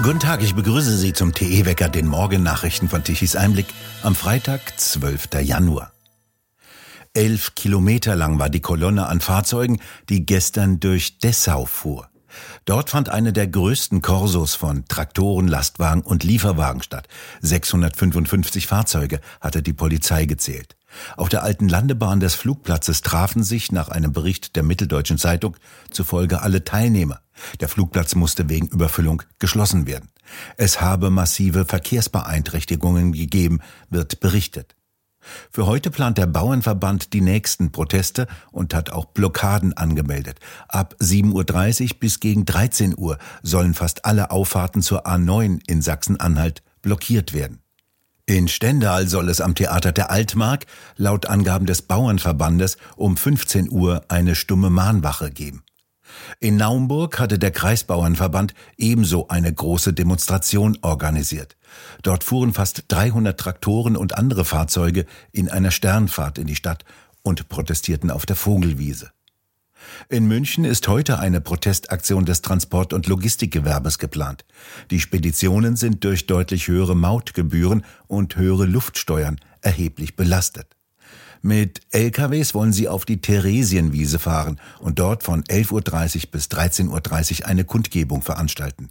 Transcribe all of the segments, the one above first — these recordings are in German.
Guten Tag, ich begrüße Sie zum TE-Wecker, den Morgennachrichten von Tichys Einblick am Freitag, 12. Januar. Elf Kilometer lang war die Kolonne an Fahrzeugen, die gestern durch Dessau fuhr. Dort fand eine der größten Korsos von Traktoren, Lastwagen und Lieferwagen statt. 655 Fahrzeuge hatte die Polizei gezählt. Auf der alten Landebahn des Flugplatzes trafen sich nach einem Bericht der Mitteldeutschen Zeitung zufolge alle Teilnehmer. Der Flugplatz musste wegen Überfüllung geschlossen werden. Es habe massive Verkehrsbeeinträchtigungen gegeben, wird berichtet. Für heute plant der Bauernverband die nächsten Proteste und hat auch Blockaden angemeldet. Ab 7.30 Uhr bis gegen 13 Uhr sollen fast alle Auffahrten zur A9 in Sachsen-Anhalt blockiert werden. In Stendal soll es am Theater der Altmark laut Angaben des Bauernverbandes um 15 Uhr eine stumme Mahnwache geben. In Naumburg hatte der Kreisbauernverband ebenso eine große Demonstration organisiert. Dort fuhren fast 300 Traktoren und andere Fahrzeuge in einer Sternfahrt in die Stadt und protestierten auf der Vogelwiese. In München ist heute eine Protestaktion des Transport- und Logistikgewerbes geplant. Die Speditionen sind durch deutlich höhere Mautgebühren und höhere Luftsteuern erheblich belastet. Mit LKWs wollen sie auf die Theresienwiese fahren und dort von 11.30 Uhr bis 13.30 Uhr eine Kundgebung veranstalten.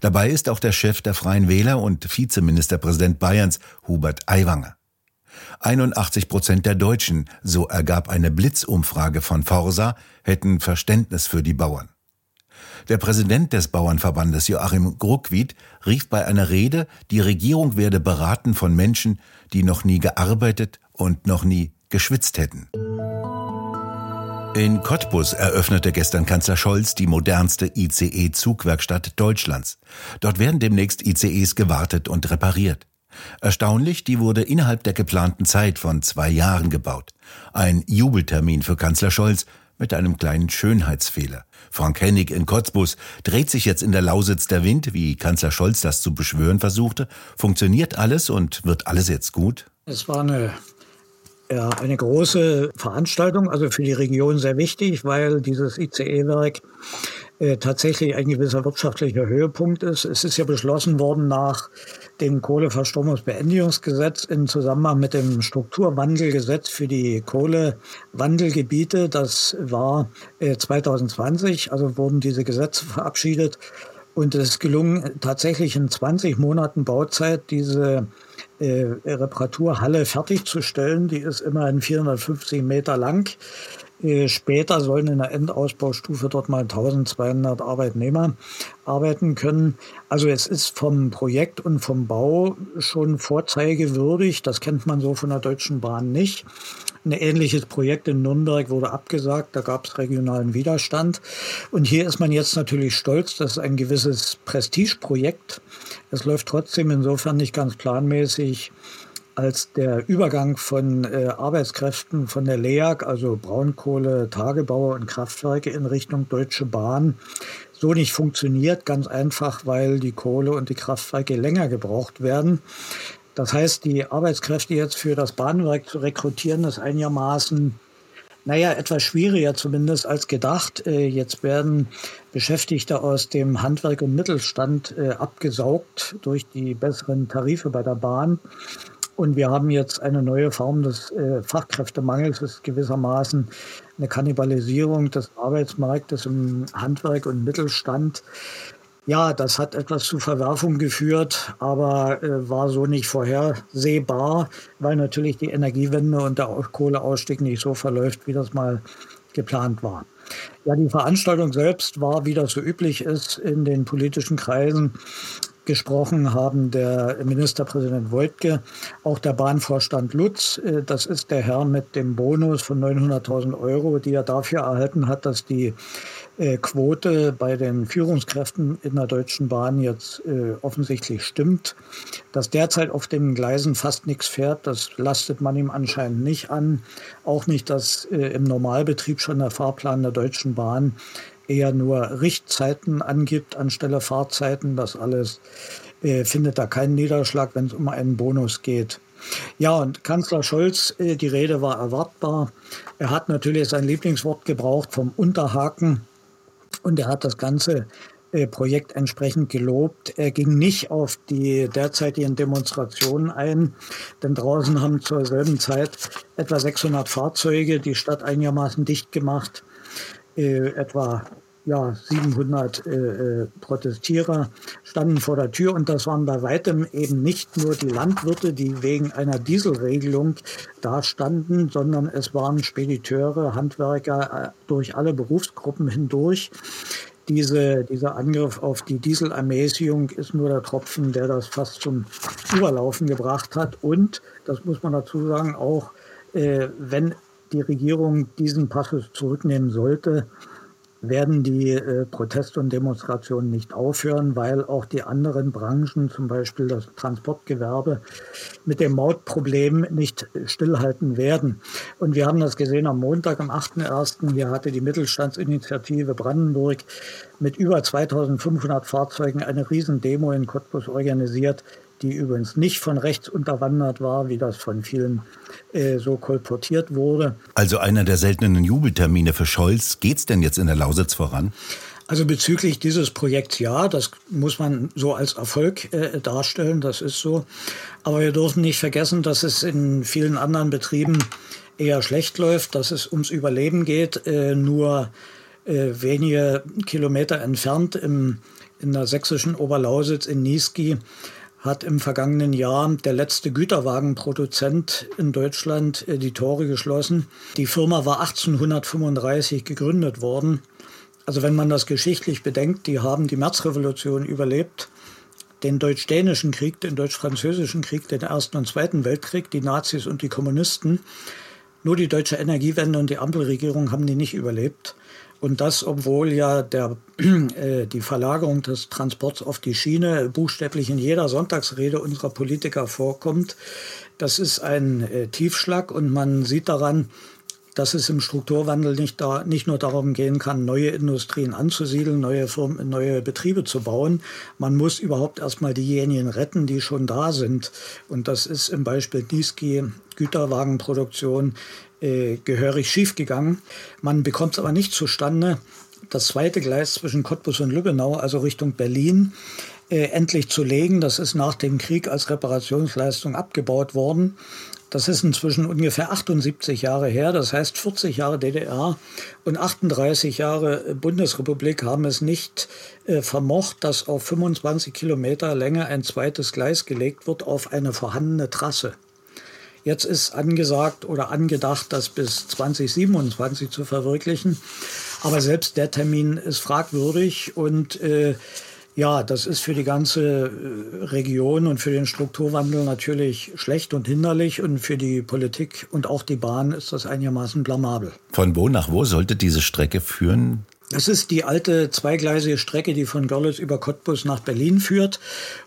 Dabei ist auch der Chef der Freien Wähler und Vizeministerpräsident Bayerns, Hubert Aiwanger. 81 Prozent der Deutschen, so ergab eine Blitzumfrage von Forsa, hätten Verständnis für die Bauern. Der Präsident des Bauernverbandes Joachim Gruckwied rief bei einer Rede, die Regierung werde beraten von Menschen, die noch nie gearbeitet und noch nie geschwitzt hätten. In Cottbus eröffnete gestern Kanzler Scholz die modernste ICE-Zugwerkstatt Deutschlands. Dort werden demnächst ICEs gewartet und repariert. Erstaunlich, die wurde innerhalb der geplanten Zeit von zwei Jahren gebaut. Ein Jubeltermin für Kanzler Scholz mit einem kleinen Schönheitsfehler. Frank Hennig in Cottbus dreht sich jetzt in der Lausitz der Wind, wie Kanzler Scholz das zu beschwören versuchte. Funktioniert alles und wird alles jetzt gut? Es war eine ja, eine große Veranstaltung, also für die Region sehr wichtig, weil dieses ICE-Werk äh, tatsächlich ein gewisser wirtschaftlicher Höhepunkt ist. Es ist ja beschlossen worden nach dem Kohleverstromungsbeendigungsgesetz in Zusammenhang mit dem Strukturwandelgesetz für die Kohlewandelgebiete. Das war äh, 2020, also wurden diese Gesetze verabschiedet. Und es ist gelungen, tatsächlich in 20 Monaten Bauzeit diese äh, Reparaturhalle fertigzustellen. Die ist immerhin 450 Meter lang. Äh, später sollen in der Endausbaustufe dort mal 1200 Arbeitnehmer arbeiten können. Also es ist vom Projekt und vom Bau schon vorzeigewürdig. Das kennt man so von der Deutschen Bahn nicht. Ein ähnliches Projekt in Nürnberg wurde abgesagt, da gab es regionalen Widerstand. Und hier ist man jetzt natürlich stolz, das ist ein gewisses Prestigeprojekt. Es läuft trotzdem insofern nicht ganz planmäßig als der Übergang von äh, Arbeitskräften von der LEAG, also Braunkohle, Tagebauer und Kraftwerke in Richtung Deutsche Bahn, so nicht funktioniert. Ganz einfach, weil die Kohle und die Kraftwerke länger gebraucht werden. Das heißt, die Arbeitskräfte jetzt für das Bahnwerk zu rekrutieren, ist einigermaßen, naja, etwas schwieriger zumindest als gedacht. Äh, jetzt werden Beschäftigte aus dem Handwerk und Mittelstand äh, abgesaugt durch die besseren Tarife bei der Bahn. Und wir haben jetzt eine neue Form des äh, Fachkräftemangels, das ist gewissermaßen eine Kannibalisierung des Arbeitsmarktes im Handwerk und Mittelstand. Ja, das hat etwas zu Verwerfung geführt, aber äh, war so nicht vorhersehbar, weil natürlich die Energiewende und der Kohleausstieg nicht so verläuft, wie das mal geplant war. Ja, die Veranstaltung selbst war, wie das so üblich ist, in den politischen Kreisen gesprochen haben der Ministerpräsident Wojtke, auch der Bahnvorstand Lutz. Äh, das ist der Herr mit dem Bonus von 900.000 Euro, die er dafür erhalten hat, dass die äh, Quote bei den Führungskräften in der Deutschen Bahn jetzt äh, offensichtlich stimmt. Dass derzeit auf den Gleisen fast nichts fährt, das lastet man ihm anscheinend nicht an. Auch nicht, dass im Normalbetrieb schon der Fahrplan der Deutschen Bahn eher nur Richtzeiten angibt anstelle Fahrzeiten. Das alles äh, findet da keinen Niederschlag, wenn es um einen Bonus geht. Ja, und Kanzler Scholz, äh, die Rede war erwartbar. Er hat natürlich sein Lieblingswort gebraucht vom Unterhaken und er hat das Ganze äh, Projekt entsprechend gelobt. Er ging nicht auf die derzeitigen Demonstrationen ein, denn draußen haben zur selben Zeit etwa 600 Fahrzeuge die Stadt einigermaßen dicht gemacht. Äh, etwa ja, 700 äh, äh, Protestierer standen vor der Tür und das waren bei weitem eben nicht nur die Landwirte, die wegen einer Dieselregelung da standen, sondern es waren Spediteure, Handwerker äh, durch alle Berufsgruppen hindurch. Diese, dieser Angriff auf die Dieselermäßigung ist nur der Tropfen, der das fast zum Überlaufen gebracht hat. Und, das muss man dazu sagen, auch äh, wenn die Regierung diesen Passus zurücknehmen sollte, werden die äh, Proteste und Demonstrationen nicht aufhören, weil auch die anderen Branchen, zum Beispiel das Transportgewerbe, mit dem Mautproblem nicht stillhalten werden. Und wir haben das gesehen am Montag, am 8.1. Hier hatte die Mittelstandsinitiative Brandenburg mit über 2500 Fahrzeugen eine Riesendemo in Cottbus organisiert die übrigens nicht von rechts unterwandert war, wie das von vielen äh, so kolportiert wurde. Also einer der seltenen Jubeltermine für Scholz. Geht es denn jetzt in der Lausitz voran? Also bezüglich dieses Projekts ja, das muss man so als Erfolg äh, darstellen, das ist so. Aber wir dürfen nicht vergessen, dass es in vielen anderen Betrieben eher schlecht läuft, dass es ums Überleben geht. Äh, nur äh, wenige Kilometer entfernt im, in der sächsischen Oberlausitz in Niesky hat im vergangenen Jahr der letzte Güterwagenproduzent in Deutschland äh, die Tore geschlossen. Die Firma war 1835 gegründet worden. Also wenn man das geschichtlich bedenkt, die haben die Märzrevolution überlebt, den deutsch-dänischen Krieg, den deutsch-französischen Krieg, den Ersten und Zweiten Weltkrieg, die Nazis und die Kommunisten. Nur die deutsche Energiewende und die Ampelregierung haben die nicht überlebt. Und das, obwohl ja der, äh, die Verlagerung des Transports auf die Schiene buchstäblich in jeder Sonntagsrede unserer Politiker vorkommt. Das ist ein äh, Tiefschlag und man sieht daran, dass es im Strukturwandel nicht, da, nicht nur darum gehen kann, neue Industrien anzusiedeln, neue, Firmen, neue Betriebe zu bauen. Man muss überhaupt erstmal diejenigen retten, die schon da sind. Und das ist im Beispiel Dieski Güterwagenproduktion äh, gehörig schiefgegangen. Man bekommt es aber nicht zustande, das zweite Gleis zwischen Cottbus und Lübbenau, also Richtung Berlin, äh, endlich zu legen. Das ist nach dem Krieg als Reparationsleistung abgebaut worden. Das ist inzwischen ungefähr 78 Jahre her, das heißt 40 Jahre DDR und 38 Jahre Bundesrepublik haben es nicht äh, vermocht, dass auf 25 Kilometer Länge ein zweites Gleis gelegt wird auf eine vorhandene Trasse. Jetzt ist angesagt oder angedacht, das bis 2027 zu verwirklichen. Aber selbst der Termin ist fragwürdig und äh, ja, das ist für die ganze äh, Region und für den Strukturwandel natürlich schlecht und hinderlich und für die Politik und auch die Bahn ist das einigermaßen blamabel. Von wo nach wo sollte diese Strecke führen? Das ist die alte zweigleisige Strecke, die von Görlitz über Cottbus nach Berlin führt.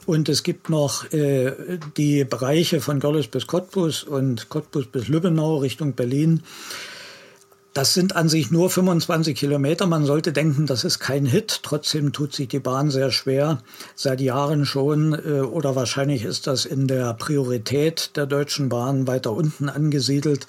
Und es gibt noch äh, die Bereiche von Görlitz bis Cottbus und Cottbus bis Lübbenau Richtung Berlin. Das sind an sich nur 25 Kilometer. Man sollte denken, das ist kein Hit. Trotzdem tut sich die Bahn sehr schwer, seit Jahren schon. Äh, oder wahrscheinlich ist das in der Priorität der Deutschen Bahn weiter unten angesiedelt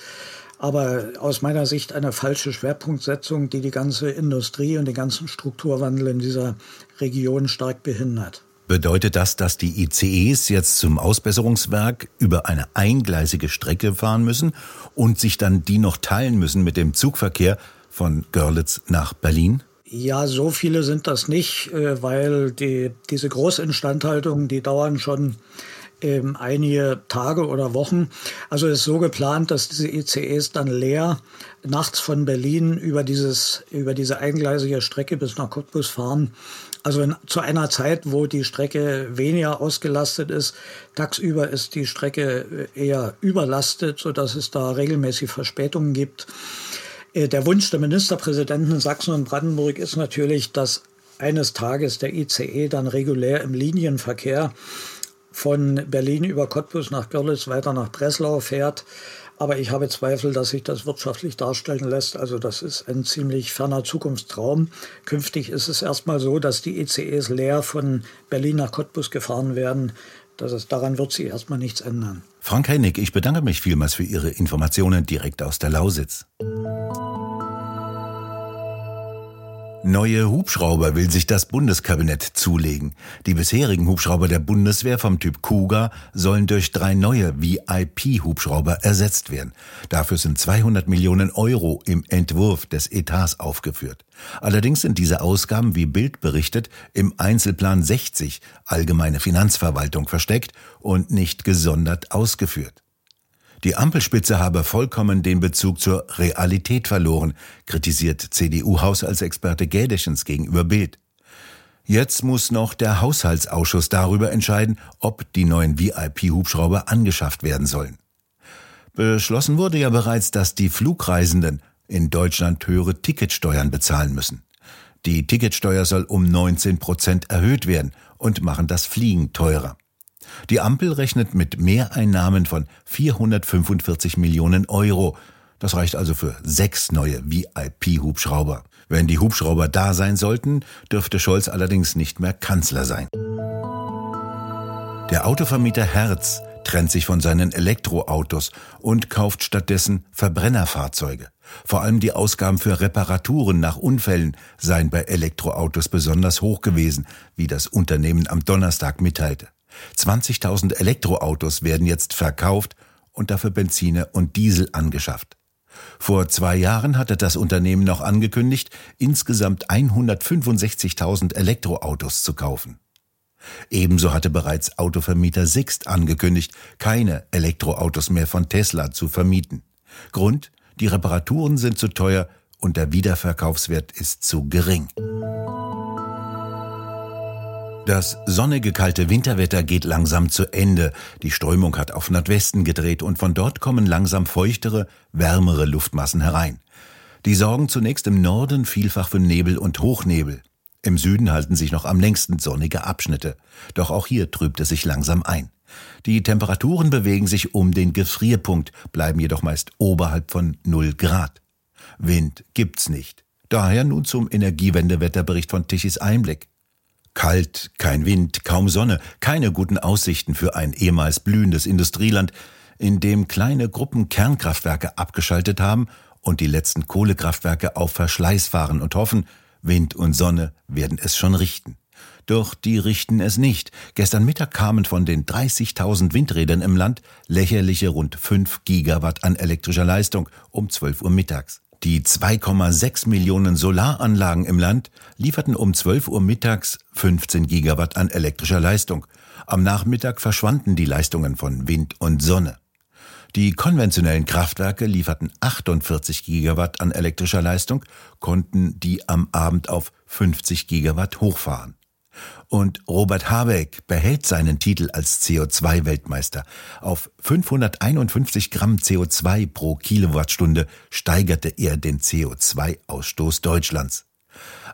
aber aus meiner Sicht eine falsche Schwerpunktsetzung, die die ganze Industrie und den ganzen Strukturwandel in dieser Region stark behindert. Bedeutet das, dass die ICEs jetzt zum Ausbesserungswerk über eine eingleisige Strecke fahren müssen und sich dann die noch teilen müssen mit dem Zugverkehr von Görlitz nach Berlin? Ja, so viele sind das nicht, äh, weil die, diese Großinstandhaltungen, die dauern schon ähm, einige Tage oder Wochen. Also ist so geplant, dass diese ICEs dann leer nachts von Berlin über, dieses, über diese eingleisige Strecke bis nach Cottbus fahren. Also in, zu einer Zeit, wo die Strecke weniger ausgelastet ist. Tagsüber ist die Strecke äh, eher überlastet, sodass es da regelmäßig Verspätungen gibt. Äh, der Wunsch der Ministerpräsidenten in Sachsen und Brandenburg ist natürlich, dass eines Tages der ICE dann regulär im Linienverkehr von Berlin über Cottbus nach Görlitz weiter nach Breslau fährt. Aber ich habe Zweifel, dass sich das wirtschaftlich darstellen lässt. Also das ist ein ziemlich ferner Zukunftstraum. Künftig ist es erstmal so, dass die ECEs leer von Berlin nach Cottbus gefahren werden. Das ist, daran wird sich erstmal nichts ändern. Frank Hennig, ich bedanke mich vielmals für Ihre Informationen direkt aus der Lausitz. Neue Hubschrauber will sich das Bundeskabinett zulegen. Die bisherigen Hubschrauber der Bundeswehr vom Typ Cougar sollen durch drei neue VIP-Hubschrauber ersetzt werden. Dafür sind 200 Millionen Euro im Entwurf des Etats aufgeführt. Allerdings sind diese Ausgaben, wie Bild berichtet, im Einzelplan 60 Allgemeine Finanzverwaltung versteckt und nicht gesondert ausgeführt. Die Ampelspitze habe vollkommen den Bezug zur Realität verloren, kritisiert CDU-Haushaltsexperte Gädeschens gegenüber Bild. Jetzt muss noch der Haushaltsausschuss darüber entscheiden, ob die neuen VIP-Hubschrauber angeschafft werden sollen. Beschlossen wurde ja bereits, dass die Flugreisenden in Deutschland höhere Ticketsteuern bezahlen müssen. Die Ticketsteuer soll um 19 Prozent erhöht werden und machen das Fliegen teurer. Die Ampel rechnet mit Mehreinnahmen von 445 Millionen Euro. Das reicht also für sechs neue VIP-Hubschrauber. Wenn die Hubschrauber da sein sollten, dürfte Scholz allerdings nicht mehr Kanzler sein. Der Autovermieter Herz trennt sich von seinen Elektroautos und kauft stattdessen Verbrennerfahrzeuge. Vor allem die Ausgaben für Reparaturen nach Unfällen seien bei Elektroautos besonders hoch gewesen, wie das Unternehmen am Donnerstag mitteilte. 20.000 Elektroautos werden jetzt verkauft und dafür Benziner und Diesel angeschafft. Vor zwei Jahren hatte das Unternehmen noch angekündigt, insgesamt 165.000 Elektroautos zu kaufen. Ebenso hatte bereits Autovermieter Sixt angekündigt, keine Elektroautos mehr von Tesla zu vermieten. Grund, die Reparaturen sind zu teuer und der Wiederverkaufswert ist zu gering. Das sonnige kalte Winterwetter geht langsam zu Ende. Die Strömung hat auf Nordwesten gedreht und von dort kommen langsam feuchtere, wärmere Luftmassen herein. Die sorgen zunächst im Norden vielfach für Nebel und Hochnebel. Im Süden halten sich noch am längsten sonnige Abschnitte. Doch auch hier trübt es sich langsam ein. Die Temperaturen bewegen sich um den Gefrierpunkt, bleiben jedoch meist oberhalb von 0 Grad. Wind gibt's nicht. Daher nun zum Energiewendewetterbericht von Tichys Einblick. Kalt, kein Wind, kaum Sonne, keine guten Aussichten für ein ehemals blühendes Industrieland, in dem kleine Gruppen Kernkraftwerke abgeschaltet haben und die letzten Kohlekraftwerke auf Verschleiß fahren und hoffen, Wind und Sonne werden es schon richten. Doch die richten es nicht. Gestern Mittag kamen von den 30.000 Windrädern im Land lächerliche rund 5 Gigawatt an elektrischer Leistung um 12 Uhr mittags. Die 2,6 Millionen Solaranlagen im Land lieferten um 12 Uhr mittags 15 Gigawatt an elektrischer Leistung. Am Nachmittag verschwanden die Leistungen von Wind und Sonne. Die konventionellen Kraftwerke lieferten 48 Gigawatt an elektrischer Leistung, konnten die am Abend auf 50 Gigawatt hochfahren. Und Robert Habeck behält seinen Titel als CO2-Weltmeister. Auf 551 Gramm CO2 pro Kilowattstunde steigerte er den CO2-Ausstoß Deutschlands.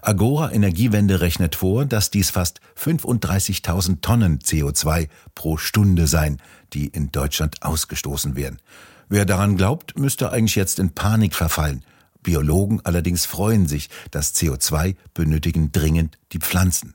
Agora Energiewende rechnet vor, dass dies fast 35.000 Tonnen CO2 pro Stunde seien, die in Deutschland ausgestoßen werden. Wer daran glaubt, müsste eigentlich jetzt in Panik verfallen. Biologen allerdings freuen sich, das CO2 benötigen dringend die Pflanzen.